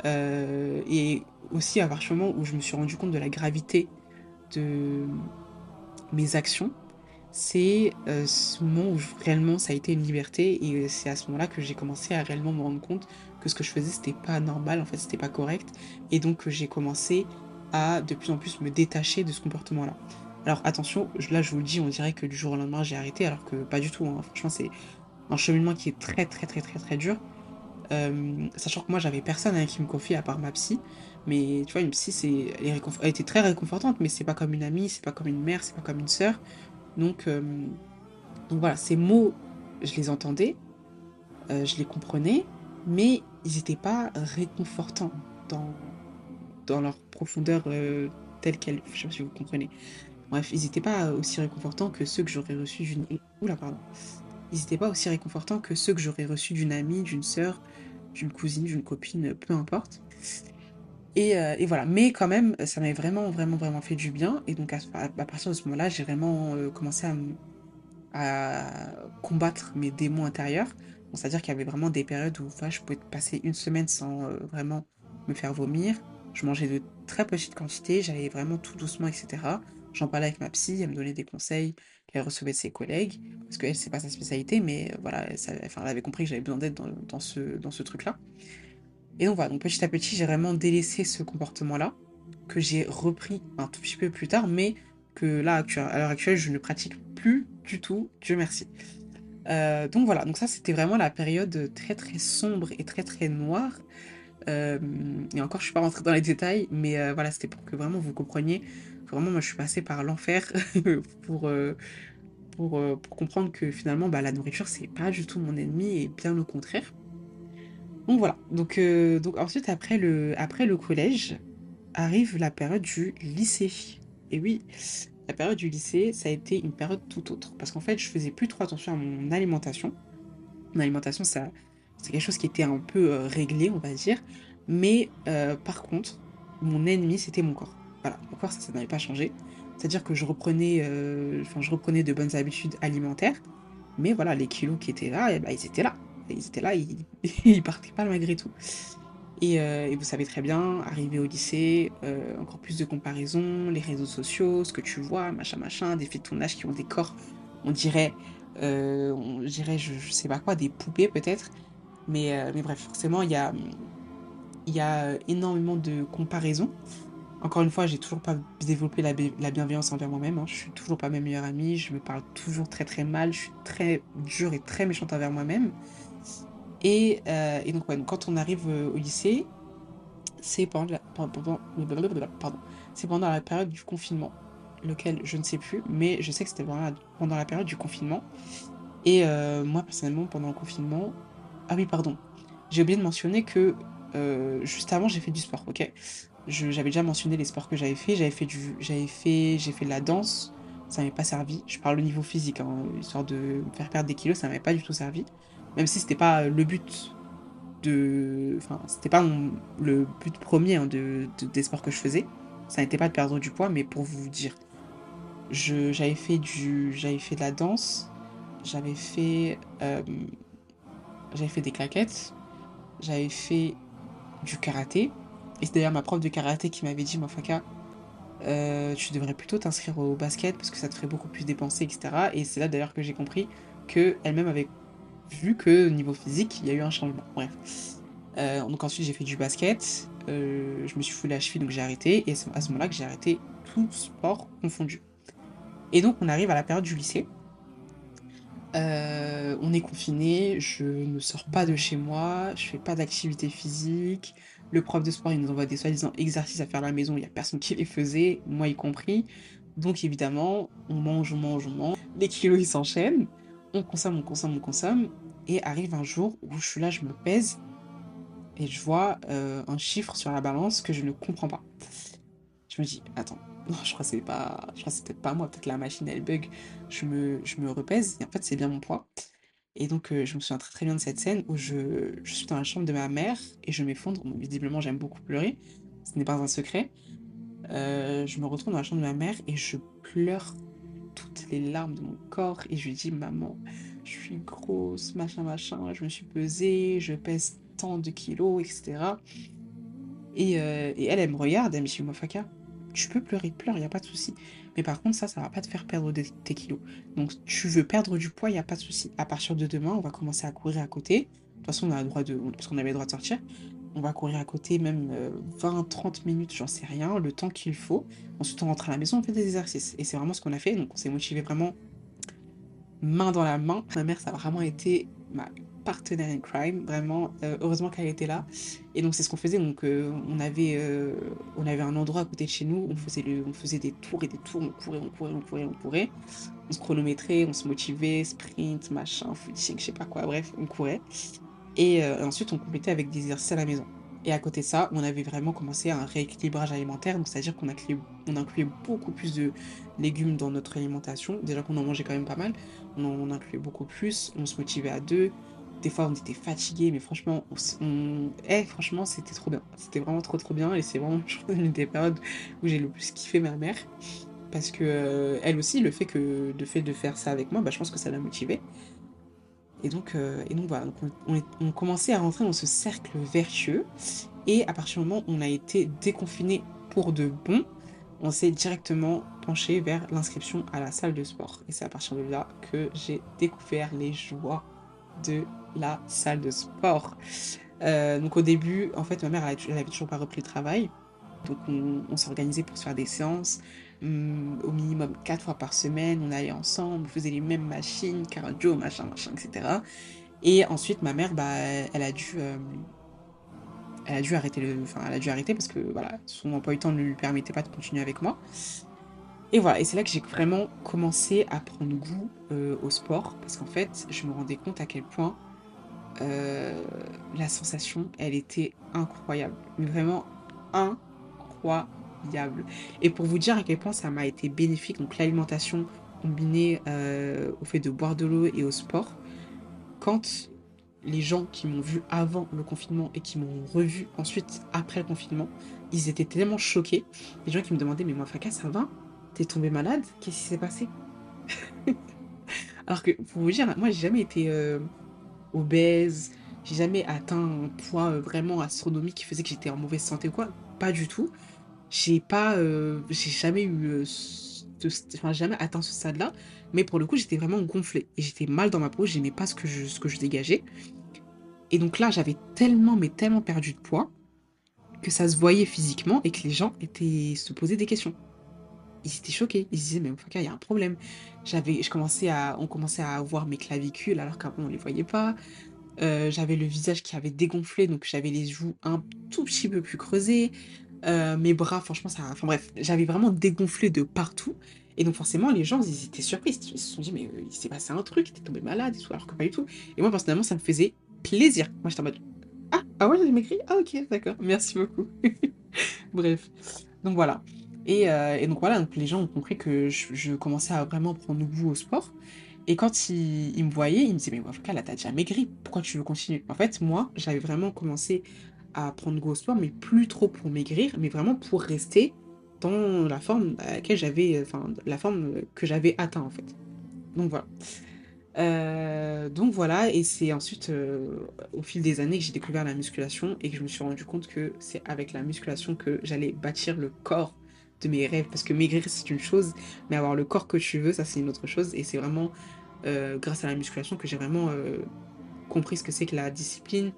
A: euh, et aussi à partir du moment où je me suis rendu compte de la gravité de mes actions, c'est euh, ce moment où réellement ça a été une liberté et c'est à ce moment-là que j'ai commencé à réellement me rendre compte que ce que je faisais c'était pas normal, en fait c'était pas correct et donc j'ai commencé de plus en plus me détacher de ce comportement-là. Alors attention, là je vous le dis, on dirait que du jour au lendemain j'ai arrêté alors que pas du tout, hein. Franchement c'est un cheminement qui est très très très très très dur. Euh, sachant que moi j'avais personne hein, qui me confie à part ma psy, mais tu vois une psy c'est elle était très réconfortante mais c'est pas comme une amie, c'est pas comme une mère, c'est pas comme une sœur. Donc, euh, donc voilà, ces mots, je les entendais, euh, je les comprenais, mais ils n'étaient pas réconfortants dans, dans leur profondeur euh, telle qu'elle. Je sais pas si vous comprenez. Bref, ils n'étaient pas aussi réconfortants que ceux que j'aurais reçus d'une. Oula, pardon. Ils n'étaient pas aussi réconfortants que ceux que j'aurais reçus d'une amie, d'une sœur, d'une cousine, d'une copine, peu importe. Et, euh, voilà, mais quand même, ça m'avait vraiment, vraiment, vraiment fait du bien. Et donc, à, partir de ce moment-là, j'ai vraiment euh, commencé à, combattre mes démons intérieurs. C'est-à-dire qu'il y avait vraiment des périodes où je pouvais passer une semaine sans euh, vraiment me faire vomir. Je mangeais de très petites quantités, j'allais vraiment tout doucement, etc. J'en parlais avec ma psy, elle me donnait des conseils, elle recevait de ses collègues, parce qu'elle, c'est pas sa spécialité, mais euh, voilà, elle, enfin, elle avait compris que j'avais besoin d'aide dans, ce, dans ce truc-là. Et donc voilà, donc petit à petit, j'ai vraiment délaissé ce comportement-là, que j'ai repris un tout petit peu plus tard, mais que là, à l'heure actuelle, je ne pratique plus du tout, Dieu merci. Euh, donc voilà, donc ça c'était vraiment la période très très sombre et très très noire. Euh, et encore, je suis pas rentrée dans les détails, mais euh, voilà, c'était pour que vraiment vous compreniez. Vraiment, moi, je suis passée par l'enfer pour, euh, pour, comprendre que finalement, bah, la nourriture, c'est pas du tout mon ennemi et bien au contraire. Donc voilà. Donc, donc ensuite, après le, après le collège, arrive la période du lycée. Et oui, la période du lycée, ça a été une période tout autre. Parce qu'en fait, je faisais plus trop attention à mon alimentation. Mon alimentation, ça, c'est quelque chose qui était un peu euh, réglé, on va dire. Mais euh, par contre, mon ennemi, c'était mon corps. Voilà, mon corps, ça, n'avait pas changé. C'est-à-dire que je reprenais, euh, je reprenais de bonnes habitudes alimentaires. Mais voilà, les kilos qui étaient là, eh ben, ils étaient là. Ils étaient là, ils, ils partaient pas malgré tout. Et, euh, et vous savez très bien, arrivé au lycée, encore plus de comparaisons, les réseaux sociaux, ce que tu vois, machin, machin, des filles de ton âge qui ont des corps, on dirait, on dirait, je, je sais pas quoi, des poupées peut-être. Mais, euh, mais bref, forcément, il y a, y a énormément de comparaisons Encore une fois, j'ai toujours pas développé la, la bienveillance envers moi-même. Hein. Je suis toujours pas ma meilleure amie. Je me parle toujours très très mal. Je suis très dure et très méchante envers moi-même. Et, euh, et donc, quand on arrive euh, au lycée, c'est pendant, pendant, pendant la période du confinement, lequel je ne sais plus, mais je sais que c'était pendant la période du confinement. Et euh, moi, personnellement, pendant le confinement, ah oui, pardon, j'ai oublié de mentionner que euh, juste avant, j'ai fait du sport, ok? J'avais déjà mentionné les sports que j'avais fait. J'avais fait du, j'avais fait, fait de la danse. Ça m'avait pas servi. Je parle au niveau physique, hein, histoire de faire perdre des kilos, ça m'avait pas du tout servi. Même si c'était pas le but de, enfin, c'était pas le but premier hein, de, des sports que je faisais. Ça n'était pas de perdre du poids, mais pour vous dire, j'avais fait du, j'avais fait de la danse, j'avais fait, euh, j'avais fait des claquettes, j'avais fait du karaté. Et c'est d'ailleurs ma prof de karaté qui m'avait dit, Mofaka, euh, tu devrais plutôt t'inscrire au basket parce que ça te ferait beaucoup plus dépenser, etc. Et c'est là d'ailleurs que j'ai compris que elle-même avait vu que niveau physique, il y a eu un changement. Bref. Euh, donc ensuite j'ai fait du basket, euh, je me suis foulé la cheville donc j'ai arrêté et c'est à ce moment-là que j'ai arrêté tout sport confondu. Et donc on arrive à la période du lycée. Euh, on est confiné, je ne sors pas de chez moi, je fais pas d'activité physique. Le prof de sport, il nous envoie des soi-disant exercices à faire à la maison, il n'y a personne qui les faisait, moi y compris. Donc évidemment, on mange, on mange, on mange. Les kilos, ils s'enchaînent. On consomme, on consomme, on consomme. Et arrive un jour où je suis là, je me pèse et je vois euh, un chiffre sur la balance que je ne comprends pas. Je me dis, attends, je crois que c'est pas, peut-être pas moi, peut-être la machine elle bug. Je me, repèse et en fait c'est bien mon poids. Et donc euh, je me souviens très très bien de cette scène où je, suis dans la chambre de ma mère et je m'effondre. visiblement j'aime beaucoup pleurer, ce n'est pas un secret. Euh, je me retrouve dans la chambre de ma mère et je pleure toutes les larmes de mon corps et je lui dis maman, je suis grosse, machin machin, je me suis pesée, je pèse tant de kilos, etc. Et, euh, et elle, elle me regarde, elle me dit Mofaka, tu peux pleurer, pleure, il n'y a pas de souci. Mais par contre, ça, ça va pas te faire perdre tes kilos. Donc, tu veux perdre du poids, il n'y a pas de souci. À partir de demain, on va commencer à courir à côté. De toute façon, on a le droit de. Parce qu'on avait le droit de sortir. On va courir à côté même 20, euh, 30 minutes, j'en sais rien, le temps qu'il faut. Ensuite, on rentre à la maison, on fait des exercices. Et c'est vraiment ce qu'on a fait. Donc, on s'est motivé vraiment main dans la main. Ma mère, ça a vraiment été ma partenaire in crime, vraiment. Euh, heureusement qu'elle était là. Et donc c'est ce qu'on faisait. Donc euh, on avait euh, on avait un endroit à côté de chez nous. On faisait on faisait des tours et des tours. On courait, on courait, on courait, on courait. On se chronométrait, on se motivait, sprint, machin, footing, je sais pas quoi. Bref, on courait. Et ensuite on complétait avec des exercices à la maison. Et à côté de ça, on avait vraiment commencé un rééquilibrage alimentaire, donc c'est-à-dire qu'on incluait, on incluait beaucoup plus de légumes dans notre alimentation. Déjà qu'on en mangeait quand même pas mal, on en incluait beaucoup plus, on se motivait à deux, des fois, on était fatigué, mais franchement, on... Eh, franchement, c'était trop bien. C'était vraiment trop trop bien. Et c'est vraiment, je une des périodes où j'ai le plus kiffé ma mère. Parce que euh, elle aussi, le fait, que, le fait de faire ça avec moi, bah, je pense que ça l'a motivée. Et donc, euh, et donc voilà, on, on, commençait à rentrer dans ce cercle vertueux. Et à partir du moment où on a été déconfiné pour de bon, on s'est directement penché vers l'inscription à la salle de sport. Et c'est à partir de là que j'ai découvert les joies de la salle de sport. Euh, donc au début, en fait, ma mère, elle, toujours pas repris le travail. Donc on, s'organisait pour se faire des séances, hum, au minimum quatre fois par semaine. On allait ensemble, on faisait les mêmes machines, cardio, machin, machin, etc. Et ensuite, ma mère, bah, elle a dû, euh, elle a dû arrêter le, enfin, elle a dû arrêter parce que voilà, son emploi du temps ne lui permettait pas de continuer avec moi. Et voilà, et c'est là que j'ai vraiment commencé à prendre goût euh, au sport, parce qu'en fait, je me rendais compte à quel point euh, la sensation, elle était incroyable. Mais vraiment incroyable. Et pour vous dire à quel point ça m'a été bénéfique, donc l'alimentation combinée euh, au fait de boire de l'eau et au sport, quand les gens qui m'ont vu avant le confinement et qui m'ont revu ensuite après le confinement, ils étaient tellement choqués. Les gens qui me demandaient, mais moi, Faka, ça va? T'es tombé malade Qu'est-ce qui s'est passé Alors que, pour vous dire, moi, j'ai jamais été euh, obèse, j'ai jamais atteint un poids euh, vraiment astronomique qui faisait que j'étais en mauvaise santé ou quoi. Pas du tout. J'ai pas, euh, j'ai jamais eu, enfin jamais atteint ce stade-là. Mais pour le coup, j'étais vraiment gonflée et j'étais mal dans ma peau. J'aimais pas ce que je, ce que je dégageais. Et donc là, j'avais tellement, mais tellement perdu de poids que ça se voyait physiquement et que les gens étaient se posaient des questions. Ils étaient choqués. Ils se disaient, mais il y a un problème. J'avais, je commençais à, on commençait à voir mes clavicules alors qu'avant on les voyait pas. Euh, j'avais le visage qui avait dégonflé, donc j'avais les joues un tout petit peu plus creusées. Euh, mes bras, franchement, ça. Enfin bref, j'avais vraiment dégonflé de partout. Et donc forcément, les gens, ils étaient surpris. Ils se sont dit, mais il s'est passé un truc, t'es tombé malade et tout, alors que pas du tout. Et moi, personnellement, ça me faisait plaisir. Moi, j'étais en mode, ah, ah ouais, j'ai maigri Ah ok, d'accord, merci beaucoup. Bref, donc voilà. Et, euh, et, donc voilà, donc les gens ont compris que je, commençais à vraiment prendre goût au sport. Et quand ils, me voyaient, ils me disaient, mais Wafka, là, t'as déjà maigri, pourquoi tu veux continuer? En fait, moi, j'avais vraiment commencé à prendre goût au sport, mais plus trop pour maigrir, mais vraiment pour rester dans la forme à laquelle j'avais, enfin, la forme que j'avais atteint, en fait. Donc voilà. Euh, donc voilà, et c'est ensuite euh, au fil des années que j'ai découvert la musculation et que je me suis rendu compte que c'est avec la musculation que j'allais bâtir le corps de mes rêves. Parce que maigrir c'est une chose, mais avoir le corps que tu veux, ça c'est une autre chose. Et c'est vraiment euh, grâce à la musculation que j'ai vraiment compris ce que c'est que la discipline,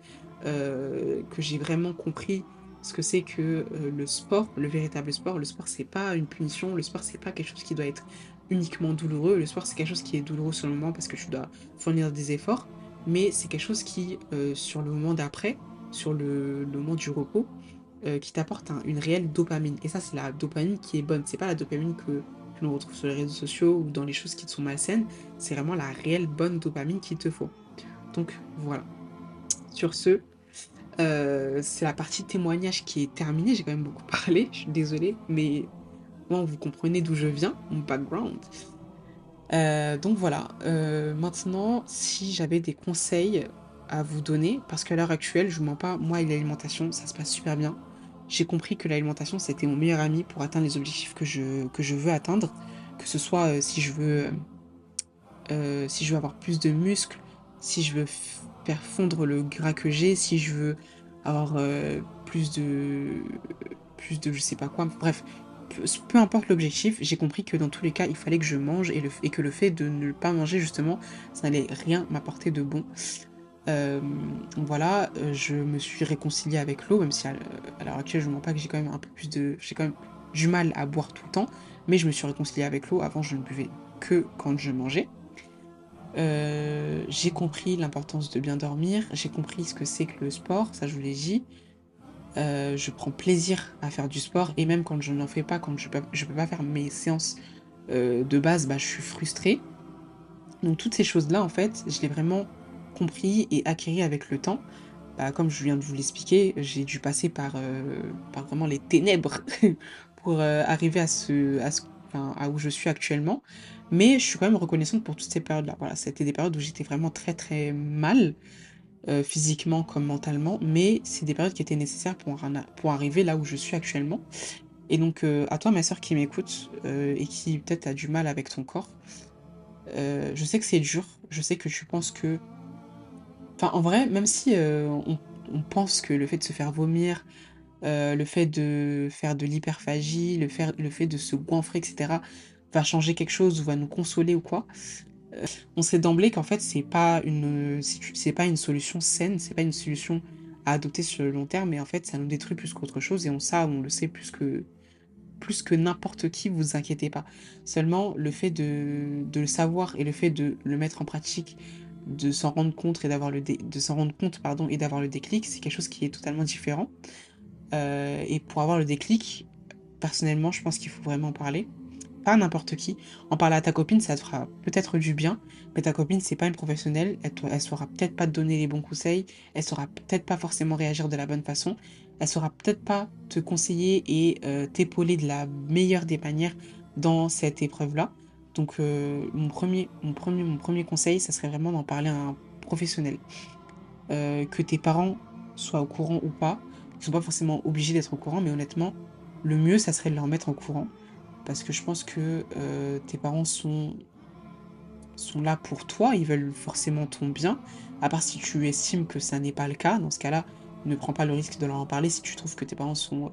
A: que j'ai vraiment compris ce que c'est que le sport, le véritable sport. Le sport c'est pas une punition, le sport c'est pas quelque chose qui doit être uniquement douloureux. Le sport, c'est quelque chose qui est douloureux sur le moment parce que tu dois fournir des efforts, mais c'est quelque chose qui, euh, sur le moment d'après, sur le, moment du repos, euh, qui t'apporte un, une réelle dopamine. Et ça, c'est la dopamine qui est bonne. C'est pas la dopamine que, l'on retrouve sur les réseaux sociaux ou dans les choses qui te sont malsaines. C'est vraiment la réelle bonne dopamine qu'il te faut. Donc voilà. Sur ce, euh, c'est la partie témoignage qui est terminée. J'ai quand même beaucoup parlé, je suis désolée, mais Bon, vous comprenez d'où je viens, mon background. Euh, donc voilà, maintenant, si j'avais des conseils à vous donner, parce qu'à l'heure actuelle, je vous mens pas, moi et l'alimentation, ça se passe super bien. J'ai compris que l'alimentation, c'était mon meilleur ami pour atteindre les objectifs que je, que je veux atteindre, que ce soit euh, si je veux euh, si je veux avoir plus de muscles, si je veux faire fondre le gras que j'ai, si je veux avoir euh, plus de plus de je sais pas quoi, bref, peu importe l'objectif, j'ai compris que dans tous les cas, il fallait que je mange et, le, et, que le fait de ne pas manger, justement, ça n'allait rien m'apporter de bon. Euh, voilà, je me suis réconciliée avec l'eau, même si à, à l'heure actuelle, je ne mens pas que j'ai quand même un peu plus de. J'ai quand même du mal à boire tout le temps, mais je me suis réconciliée avec l'eau. Avant, je ne buvais que quand je mangeais. Euh, j'ai compris l'importance de bien dormir, j'ai compris ce que c'est que le sport, ça je vous l'ai dit. Euh, je prends plaisir à faire du sport et même quand je n'en fais pas, quand je peux, je peux pas faire mes séances euh, de base, bah, je suis frustrée. Donc toutes ces choses-là, en fait, je l'ai vraiment compris et acquis avec le temps. Bah, comme je viens de vous l'expliquer, j'ai dû passer par, euh, par vraiment les ténèbres pour euh, arriver à, ce, à, ce, enfin, à où je suis actuellement. Mais je suis quand même reconnaissante pour toutes ces périodes-là. Voilà, c'était des périodes où j'étais vraiment très très mal euh, physiquement comme mentalement, mais c'est des périodes qui étaient nécessaires pour, pour arriver là où je suis actuellement. Et donc, à toi, ma soeur qui m'écoute et qui peut-être a du mal avec ton corps, je sais que c'est dur, je sais que tu penses que. Enfin, en vrai, même si euh, on, pense que le fait de se faire vomir, euh, le fait de faire de l'hyperphagie, le, le fait de se goinfrer, etc., va changer quelque chose ou va nous consoler ou quoi, on sait d'emblée qu'en fait c'est pas une pas une solution saine, c'est pas une solution à adopter sur le long terme, mais en fait ça nous détruit plus qu'autre chose et on ça on le sait plus que plus que n'importe qui, vous inquiétez pas. Seulement le fait de, de le savoir et le fait de le mettre en pratique, de s'en rendre compte et d'avoir le dé, de s'en rendre compte pardon et d'avoir le déclic, c'est quelque chose qui est totalement différent. Euh, et pour avoir le déclic, personnellement, je pense qu'il faut vraiment en parler pas n'importe qui. En parler à ta copine, ça te fera peut-être du bien, mais ta copine, c'est pas une professionnelle, elle, elle saura peut-être pas te donner les bons conseils, elle saura peut-être pas forcément réagir de la bonne façon, elle saura peut-être pas te conseiller et euh, t'épauler de la meilleure des manières dans cette épreuve-là. Donc euh, mon, premier, conseil, ça serait vraiment d'en parler à un professionnel. Euh, que tes parents soient au courant ou pas, ils sont pas forcément obligés d'être au courant, mais honnêtement, le mieux, ça serait de leur mettre au courant parce que je pense que euh, tes parents sont, sont là pour toi, ils veulent forcément ton bien, à part si tu estimes que ça n'est pas le cas, dans ce cas-là, ne prends pas le risque de leur en parler si tu trouves que tes parents sont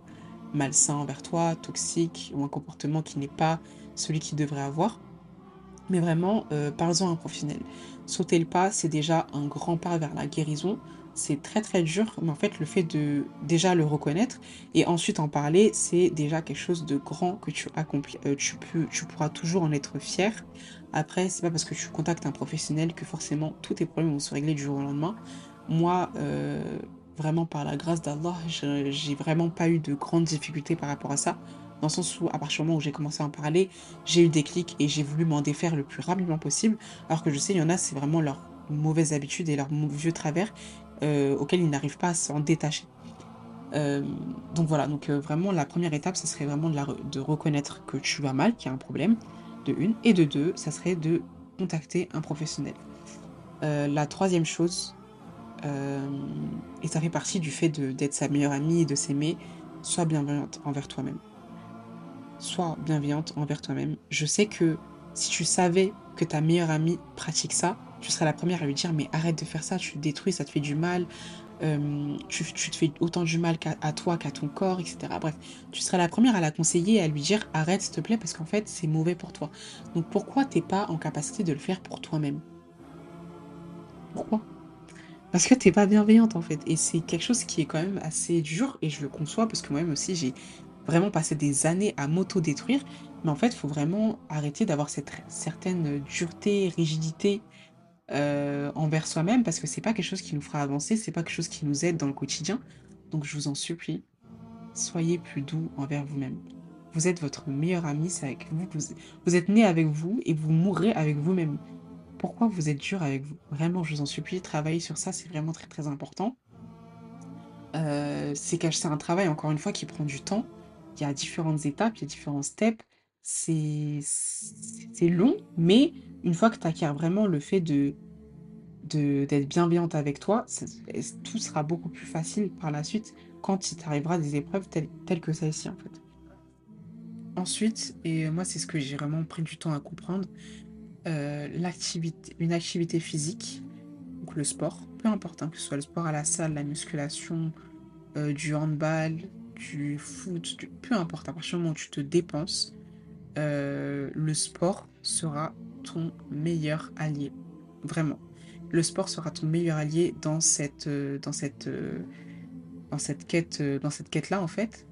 A: malsains envers toi, toxiques, ou un comportement qui n'est pas celui qu'ils devraient avoir. Mais vraiment, euh, parle-en à un professionnel. Sauter le pas, c'est déjà un grand pas vers la guérison. c'est très très dur, mais en fait le fait de déjà le reconnaître et ensuite en parler, c'est déjà quelque chose de grand que tu accomplis. Euh, tu, peux, tu pourras toujours en être fier. Après, c'est pas parce que tu contactes un professionnel que forcément tous tes problèmes vont se régler du jour au lendemain. Moi, euh, vraiment par la grâce d'Allah, j'ai vraiment pas eu de grandes difficultés par rapport à ça. Dans le sens où, à partir du moment où j'ai commencé à en parler, j'ai eu des clics et j'ai voulu m'en défaire le plus rapidement possible. Alors que je sais, il y en a, c'est vraiment leur mauvaise habitude et leur vieux travers euh, auxquels ils n'arrivent pas à s'en détacher. Euh, donc voilà, donc euh, vraiment la première étape, ça serait vraiment de, de reconnaître que tu vas mal, qu'il y a un problème, de une, et de deux, ça serait de contacter un professionnel. la troisième chose, et ça fait partie du fait d'être sa meilleure amie et de s'aimer, sois bienveillante envers toi-même. Sois bienveillante envers toi-même. Je sais que si tu savais que ta meilleure amie pratique ça, tu serais la première à lui dire mais arrête de faire ça, tu te détruis, ça te fait du mal, euh, tu, te fais autant du mal à toi qu'à ton corps, etc. Bref, tu serais la première à la conseiller et à lui dire arrête s'il te plaît parce qu'en fait c'est mauvais pour toi. Donc pourquoi t'es pas en capacité de le faire pour toi-même? Pourquoi? Parce que t'es pas bienveillante en fait. Et c'est quelque chose qui est quand même assez dur et je le conçois parce que moi-même aussi j'ai vraiment passé des années à m'auto-détruire. Mais en fait, il faut vraiment arrêter d'avoir cette certaine dureté, rigidité euh, envers soi-même parce que c'est pas quelque chose qui nous fera avancer, c'est pas quelque chose qui nous aide dans le quotidien. Donc je vous en supplie, soyez plus doux envers vous-même. Vous êtes votre meilleur ami, c'est avec vous, vous, vous êtes né avec vous et vous mourrez avec vous-même. Pourquoi vous êtes dur avec vous? Vraiment, je vous en supplie, travaillez sur ça, c'est vraiment très très important. Euh, c'est un travail, encore une fois, qui prend du temps. Il y a différentes étapes, il y a différents steps. C'est long, mais une fois que tu acquiers vraiment le fait de d'être bienveillante avec toi, tout sera beaucoup plus facile par la suite quand il t'arrivera des épreuves telles, que celle-ci en fait. Ensuite, et moi c'est ce que j'ai vraiment pris du temps à comprendre, euh, l'activité, une activité physique, donc le sport, peu importe, hein, que ce soit le sport à la salle, la musculation, euh, du handball, du foot, peu importe, à partir du moment où tu te dépenses, euh, le sport sera ton meilleur allié. Vraiment. Le sport sera ton meilleur allié dans cette, euh, dans cette, euh, dans cette quête, dans cette quête-là, en fait.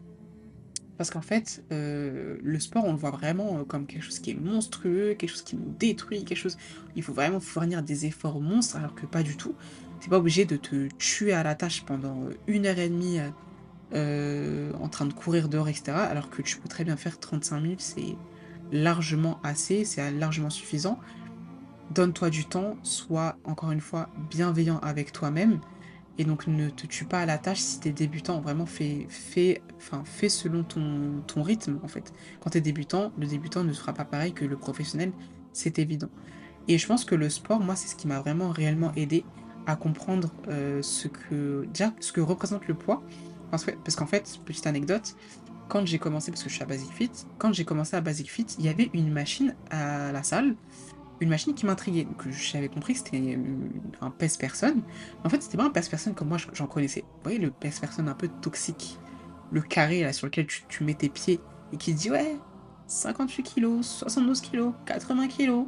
A: Parce qu'en fait, le sport, on le voit vraiment comme quelque chose qui est monstrueux, quelque chose qui nous détruit, quelque chose. Il faut vraiment fournir des efforts monstres, alors que pas du tout. T'es pas obligé de te tuer à la tâche pendant une heure et demie en train de courir dehors, etc. Alors que tu peux très bien faire 35 000, c'est largement assez, c'est largement suffisant. Donne-toi du temps, sois encore une fois bienveillant avec toi-même et donc ne te tue pas à la tâche si tu es débutant. Vraiment, fais, fais, enfin, fais selon ton, ton rythme en fait. Quand tu es débutant, le débutant ne sera pas pareil que le professionnel, c'est évident. Et je pense que le sport, moi, c'est ce qui m'a vraiment réellement aidé à comprendre euh, ce que déjà ce que représente le poids. Parce, qu'en fait, petite anecdote, quand j'ai commencé, parce que je suis à Basic Fit, quand j'ai commencé à Basic Fit, il y avait une machine à la salle, une machine qui m'intriguait. Donc j'avais compris que c'était un pèse-personne. En fait, c'était pas un pèse-personne comme moi j'en connaissais. Vous voyez, le pèse-personne un peu toxique. Le carré là sur lequel tu, mets tes pieds et qui dit ouais, 58 kilos, 72 kilos, 80 kilos,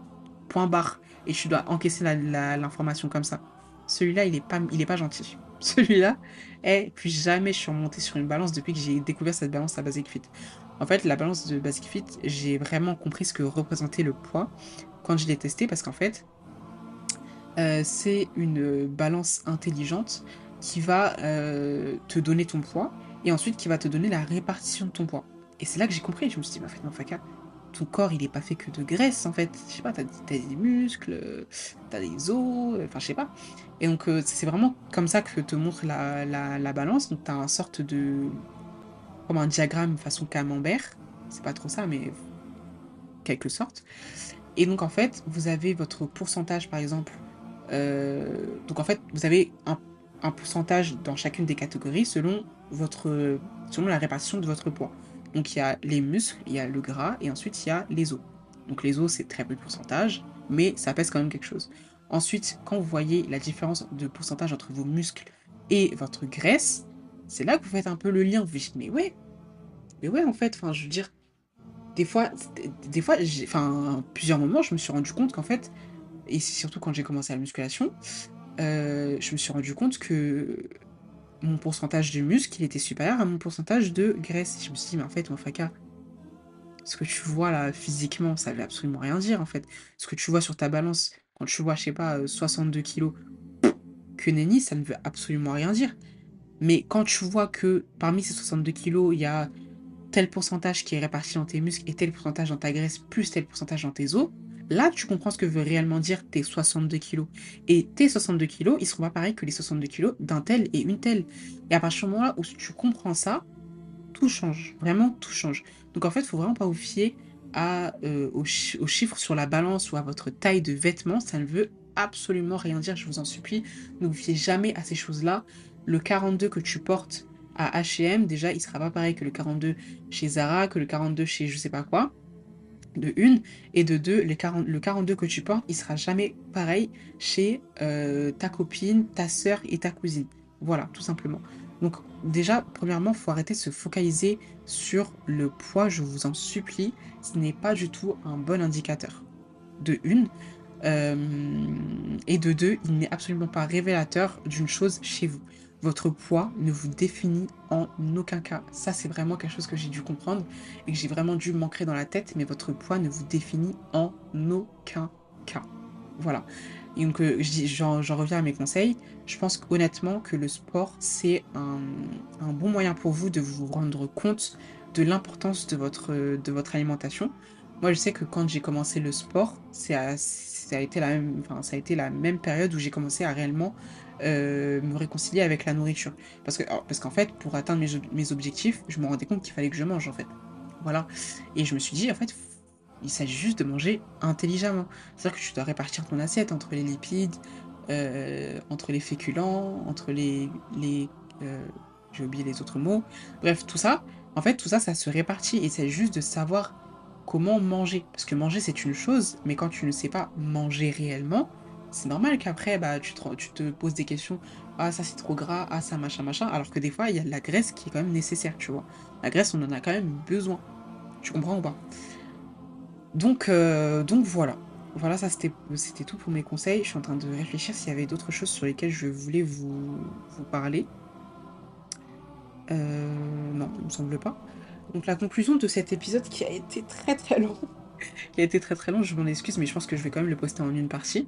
A: point barre. Et tu dois encaisser l'information comme ça. Celui-là, il est pas, il est pas gentil. Celui-là, et puis jamais je suis remontée sur une balance depuis que j'ai découvert cette balance à Basic Fit. En fait, la balance de Basic Fit, j'ai vraiment compris ce que représentait le poids quand je l'ai testé parce qu'en fait, euh, c'est une balance intelligente qui va euh, te donner ton poids et ensuite qui va te donner la répartition de ton poids. Et c'est là que j'ai compris. Je me suis dit, mais en fait, non, Faka, ton corps, il est pas fait que de graisse, en fait. Je sais pas, t'as as des muscles, t'as des os, enfin, je sais pas. Et donc, euh, c'est vraiment comme ça que te montre la, la, balance. Donc, t'as un sorte de. comme un diagramme façon camembert. C'est pas trop ça, mais. quelque sorte. Et donc, en fait, vous avez votre pourcentage, par exemple. Euh, donc, en fait, vous avez un, un pourcentage dans chacune des catégories selon, votre, selon la répartition de votre poids. Donc il y a les muscles, il y a le gras et ensuite il y a les os. Donc les os c'est très peu de pourcentage, mais ça pèse quand même quelque chose. Ensuite, quand vous voyez la différence de pourcentage entre vos muscles et votre graisse, c'est là que vous faites un peu le lien. Vous dites mais ouais, mais ouais en fait, enfin je veux dire, des fois, des fois, enfin plusieurs moments, je me suis rendu compte qu'en fait, et c'est surtout quand j'ai commencé la musculation, euh, je me suis rendu compte que mon pourcentage de muscle, il était supérieur à mon pourcentage de graisse. Je me suis dit, mais en fait, mon fracas, ce que tu vois là physiquement, ça veut absolument rien dire en fait. Ce que tu vois sur ta balance, quand tu vois, je sais pas, 62 euh, kilos, que nenni, ça ne veut absolument rien dire. Mais quand tu vois que parmi ces 62 kilos, il y a tel pourcentage qui est réparti dans tes muscles et tel pourcentage dans ta graisse, plus tel pourcentage dans tes os, là, tu comprends ce que veut réellement dire tes 62 kilos. Et tes 62 kilos, ils seront pas pareils que les 62 kilos d'un tel et une telle. Et à partir du moment-là où tu comprends ça, tout change. Vraiment, tout change. Donc en fait, il faut vraiment pas vous fier euh, aux, chiffres sur la balance ou à votre taille de vêtements. Ça ne veut absolument rien dire, je vous en supplie. Ne vous fiez jamais à ces choses-là. Le 42 que tu portes à H&M, déjà, il sera pas pareil que le 42 chez Zara, que le 42 chez je sais pas quoi, de une, et de deux, le 42 que tu portes, il sera jamais pareil chez euh, ta copine, ta soeur et ta cousine. Voilà, tout simplement. Donc déjà, premièrement, il faut arrêter de se focaliser sur le poids, je vous en supplie. Ce n'est pas du tout un bon indicateur. De une. Euh, et de deux, il n'est absolument pas révélateur d'une chose chez vous. Votre poids ne vous définit en aucun cas. Ça, c'est vraiment quelque chose que j'ai dû comprendre et que j'ai vraiment dû m'ancrer dans la tête, mais votre poids ne vous définit en aucun cas. Voilà. Donc, euh, j'en reviens à mes conseils. Je pense honnêtement que le sport, c'est un, bon moyen pour vous de vous rendre compte de l'importance de votre, alimentation. Moi, je sais que quand j'ai commencé le sport, ça a été la même période où j'ai commencé à réellement euh, me réconcilier avec la nourriture. Parce que parce qu'en fait, pour atteindre mes, mes objectifs, je me rendais compte qu'il fallait que je mange, en fait. Voilà. Et je me suis dit, en fait, il s'agit juste de manger intelligemment. C'est-à-dire que tu dois répartir ton assiette entre les lipides, euh, entre les féculents, entre les... les euh, J'ai oublié les autres mots. Bref, tout ça, en fait, tout ça, ça se répartit. Et c'est juste de savoir comment manger. Parce que manger, c'est une chose, mais quand tu ne sais pas manger réellement, c'est normal qu'après, bah, tu, te, poses des questions. Ah, ça c'est trop gras, ah, ça machin, machin. Alors que des fois, il y a la graisse qui est quand même nécessaire, tu vois. La graisse, on en a quand même besoin. Tu comprends ou pas? Donc, euh, donc voilà. Voilà, ça c'était tout pour mes conseils. Je suis en train de réfléchir s'il y avait d'autres choses sur lesquelles je voulais vous, vous parler. Euh, non, il me semble pas. Donc la conclusion de cet épisode qui a été très très long, qui a été très très long, je m'en excuse, mais je pense que je vais quand même le poster en une partie.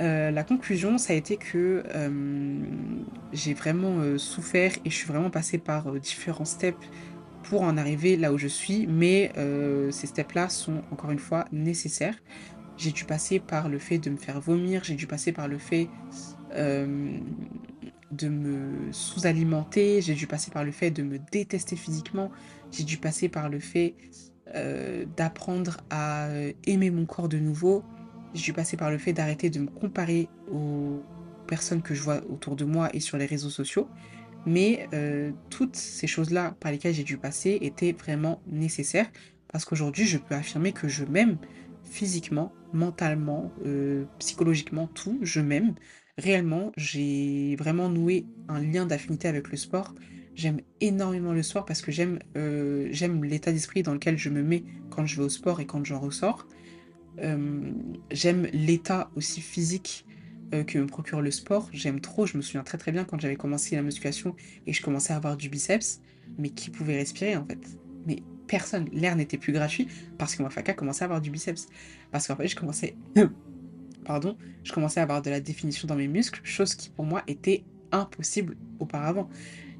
A: Euh, la conclusion, ça a été que j'ai vraiment souffert et je suis vraiment passée par différents steps pour en arriver là où je suis, mais euh, ces steps-là sont encore une fois nécessaires. J'ai dû passer par le fait de me faire vomir, j'ai dû passer par le fait euh, de me sous-alimenter, j'ai dû passer par le fait de me détester physiquement, j'ai dû passer par le fait euh, d'apprendre à aimer mon corps de nouveau, j'ai dû passer par le fait d'arrêter de me comparer aux personnes que je vois autour de moi et sur les réseaux sociaux. Mais euh, toutes ces choses-là par lesquelles j'ai dû passer étaient vraiment nécessaires parce qu'aujourd'hui, je peux affirmer que je m'aime physiquement, mentalement, euh, psychologiquement, tout, je m'aime. Réellement, j'ai vraiment noué un lien d'affinité avec le sport. J'aime énormément le sport parce que j'aime euh, l'état d'esprit dans lequel je me mets quand je vais au sport et quand j'en ressors. J'aime l'état aussi physique euh, que me procure le sport. J'aime trop, je me souviens très très bien quand j'avais commencé la musculation et je commençais à avoir du biceps, mais qui pouvait respirer en fait Mais personne, l'air n'était plus gratuit parce que ma faca commençait à avoir du biceps. Parce qu'en fait, je commençais... Pardon, je commençais à avoir de la définition dans mes muscles, chose qui pour moi était impossible auparavant.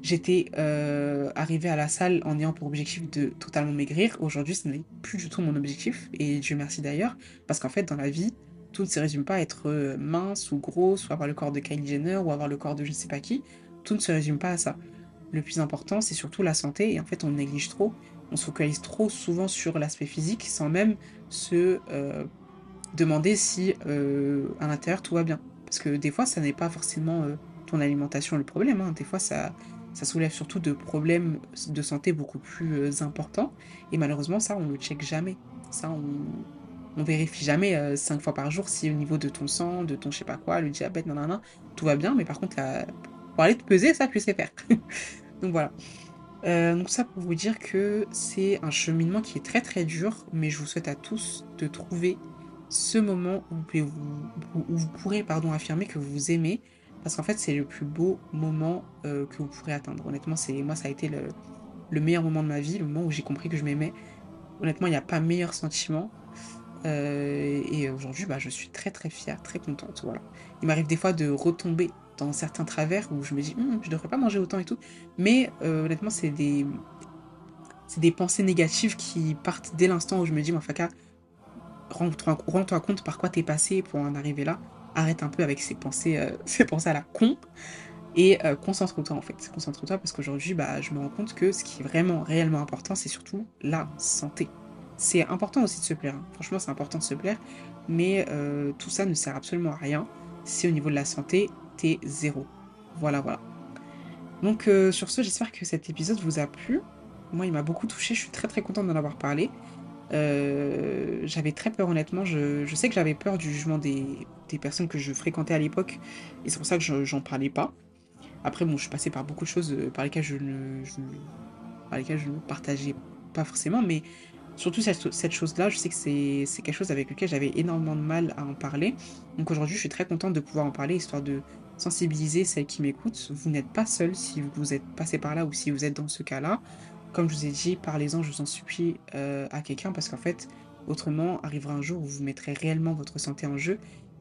A: J'étais euh, arrivée à la salle en ayant pour objectif de totalement maigrir. Aujourd'hui, ce n'est plus du tout mon objectif, et Dieu merci d'ailleurs, parce qu'en fait, dans la vie, tout ne se résume pas à être euh, mince ou grosse ou avoir le corps de Kylie Jenner ou avoir le corps de je ne sais pas qui. Tout ne se résume pas à ça. Le plus important, c'est surtout la santé et en fait, on néglige trop. On se focalise trop souvent sur l'aspect physique sans même se euh, demander si euh, à l'intérieur tout va bien. Parce que des fois, ça n'est pas forcément ton alimentation le problème. Hein. Des fois, ça, ça soulève surtout de problèmes de santé beaucoup plus importants. Et malheureusement, ça, on ne le check jamais. Ça, on, on vérifie jamais euh, cinq fois par jour si au niveau de ton sang, de ton je sais pas quoi, le diabète, nan, tout va bien, mais par contre, pour aller te peser, ça, tu sais faire. donc voilà. Euh, donc ça pour vous dire que c'est un cheminement qui est très très dur, mais je vous souhaite à tous de trouver ce moment où vous, où vous pourrez pardon, affirmer que vous vous aimez, parce qu'en fait, c'est le plus beau moment euh, que vous pourrez atteindre. Honnêtement, c'est moi, ça a été le, le, meilleur moment de ma vie, le moment où j'ai compris que je m'aimais. Honnêtement, il n'y a pas meilleur sentiment. Euh, et aujourd'hui, bah, je suis très très fière, très contente. Voilà. Il m'arrive des fois de retomber dans certains travers où je me dis, hm, je devrais pas manger autant et tout. Mais euh, honnêtement, c'est des, c'est des pensées négatives qui partent dès l'instant où je me dis, Faka, rends-toi compte par quoi t'es passé pour en arriver là. Arrête un peu avec ces pensées, euh, pensées à la con. Et euh, concentre-toi en fait. Concentre-toi parce qu'aujourd'hui, bah, je me rends compte que ce qui est vraiment, réellement important, c'est surtout la santé. C'est important aussi de se plaire. Hein. Franchement, c'est important de se plaire. Mais euh, tout ça ne sert absolument à rien si au niveau de la santé, t'es zéro. Voilà, voilà. Donc euh, sur ce, j'espère que cet épisode vous a plu. Moi, il m'a beaucoup touché. Je suis très très contente d'en avoir parlé. Euh, j'avais très peur honnêtement. Je, sais que j'avais peur du jugement des, personnes que je fréquentais à l'époque. Et c'est pour ça que j'en parlais pas. Après, bon, je suis passée par beaucoup de choses euh, par lesquelles je ne, je, par lesquelles je ne partageais pas forcément. Mais surtout cette, cette chose-là, je sais que c'est quelque chose avec lequel j'avais énormément de mal à en parler. Donc aujourd'hui, je suis très contente de pouvoir en parler, histoire de sensibiliser celles qui m'écoutent. Vous n'êtes pas seul si vous êtes passé par là ou si vous êtes dans ce cas-là comme je vous ai dit, parlez-en, je vous en supplie, euh, à quelqu'un, parce qu'en fait, autrement, arrivera un jour où vous mettrez réellement votre santé en jeu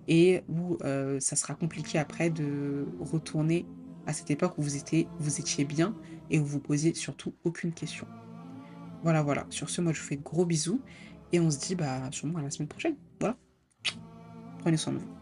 A: et où euh, ça sera compliqué après de retourner à cette époque où vous étiez, bien et où vous posiez surtout aucune question. Voilà, voilà. Sur ce, moi, je vous fais gros bisous et on se dit bah, sûrement à la semaine prochaine. Voilà. Prenez soin de vous.